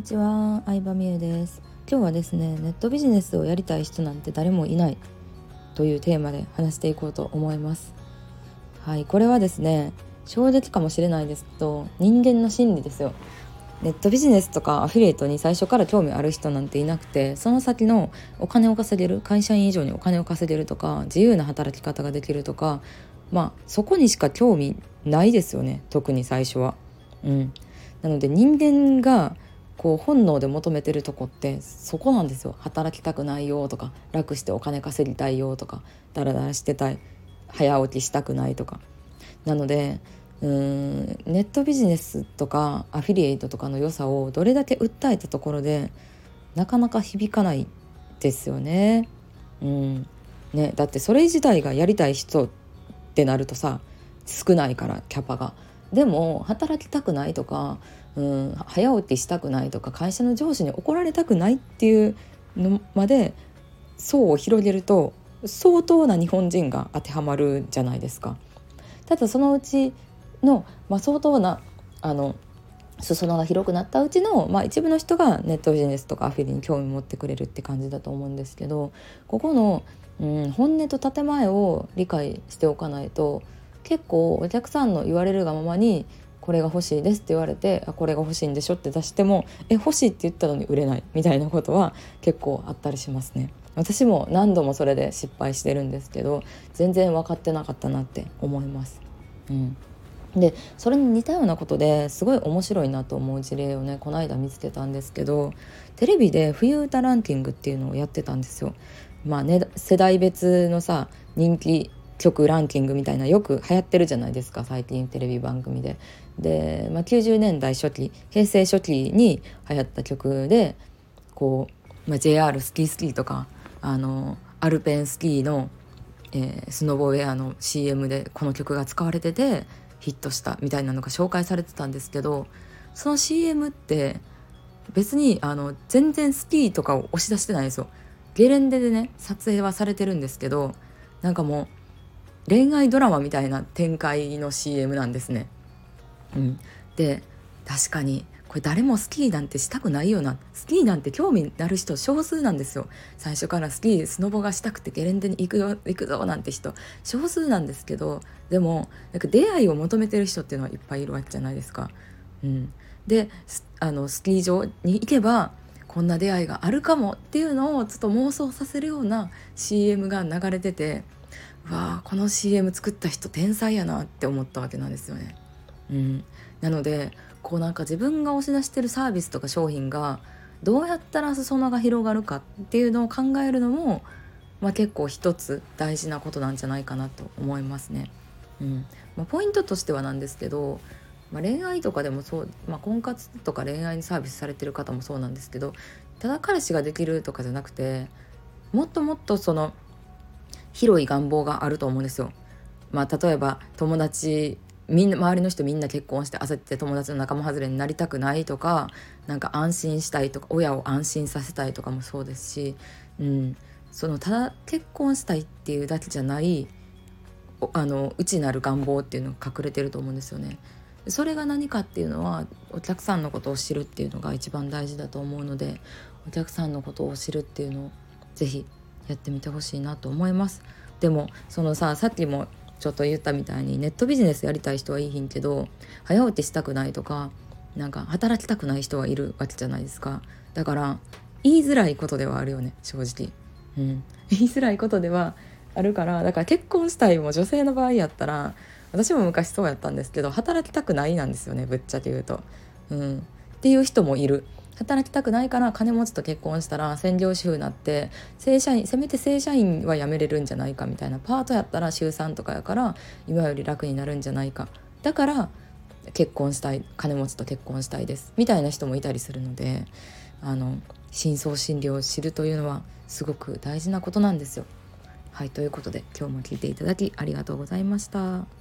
にちは、相葉美優です。今日はですね、ネットビジネスをやりたい人なんて誰もいないというテーマで話していこうと思います。はいこれはですね衝撃かもしれないですけど人間の心理ですよ。ネットビジネスとかアフィリエイトに最初から興味ある人なんていなくてその先のお金を稼げる会社員以上にお金を稼げるとか自由な働き方ができるとかまあそこにしか興味ないですよね特に最初は。うん、なので人間がこう本能で求めてるとこってそこなんですよ働きたくないよとか楽してお金稼ぎたいよとかダラダラしてたい早起きしたくないとかなのでうーんネットビジネスとかアフィリエイトとかの良さをどれだけ訴えたところでなかなか響かないですよね。うんね、だってそれ自体がやりたい人ってなるとさ少ないからキャパが。でも働きたくないとか、うん、早起きしたくないとか会社の上司に怒られたくないっていうのまで層を広げると相当な日本人が当てはまるじゃないですか。ただそのうちの、まあ、相当なあの裾野が広くなったうちの、まあ、一部の人がネットビジネスとかアフィリに興味持ってくれるって感じだと思うんですけどここの、うん、本音と建前を理解しておかないと結構お客さんの言われるがままにこれが欲しいですって言われてあこれが欲しいんでしょって出してもえ欲しいって言ったのに売れないみたいなことは結構あったりしますね。私も何度もそれで失敗してるんですけど全然分かってなかったなって思います。うん。でそれに似たようなことですごい面白いなと思う事例をねこの間見つけたんですけどテレビで冬歌ランキングっていうのをやってたんですよ。まあね世代別のさ人気曲ランキングみたいなよく流行ってるじゃないですか最近テレビ番組で。で、まあ、90年代初期平成初期に流行った曲でこう、まあ、JR スキースキーとかあのアルペンスキーの、えー、スノボウェアの CM でこの曲が使われててヒットしたみたいなのが紹介されてたんですけどその CM って別にあの全然スキーとかを押し出してないんですよ。ゲレンデでね撮影はされてるんですけどなんかもう恋愛ドラマみたいな展開の CM なんですね。うん、で確かにこれ誰もスキーなんてしたくないよな。スキーなんて興味ある人少数なんですよ。最初からスキースノボがしたくてゲレンデに行くよ行くぞなんて人。少数なんですけどでもなんか出会いを求めてる人っていうのはいっぱいいるわけじゃないですか。うん、であのスキー場に行けばこんな出会いがあるかもっていうのをちょっと妄想させるような CM が流れててわあこの CM 作った人天才やなって思ったわけなんですよね。うん、なのでこうなんか自分が押し出してるサービスとか商品がどうやったら裾野が広がるかっていうのを考えるのも、まあ、結構一つ大事なことなんじゃないかなと思いますね。うんまあ、ポイントとしてはなんですけど、まあ、恋愛とかでもそう、まあ、婚活とか恋愛にサービスされてる方もそうなんですけどただ彼氏ができるとかじゃなくてもっともっとその広い願望があると思うんですよ。まあ、例えば友達みんな周りの人みんな結婚して焦って友達の仲間外れになりたくないとかなんか安心したいとか親を安心させたいとかもそうですし、うん、そのただ結婚したいっていうだけじゃないあの内なる願望っていうのが隠れてると思うんですよね。それが何かっていうのはお客さんのことを知るっていうのが一番大事だと思うのでお客さんのことを知るっていうのを是非やってみてほしいなと思います。でもそのささっきもちょっと言ったみたいにネットビジネスやりたい人はいいひんけど早起きしたくないとかなんか働きたくない人はいるわけじゃないですか。だから言いづらいことではあるよね正直、うん、言いづらいことではあるからだから結婚したいも女性の場合やったら私も昔そうやったんですけど働きたくないなんですよねぶっちゃけ言うと、うん、っていう人もいる。働きたくないから金持ちと結婚したら専業主婦になって正社員せめて正社員は辞めれるんじゃないかみたいなパートやったら週3とかやから今より楽になるんじゃないかだから結婚したい金持ちと結婚したいですみたいな人もいたりするのであの深層心理を知るというのはすごく大事なことなんですよ。はいということで今日も聞いていただきありがとうございました。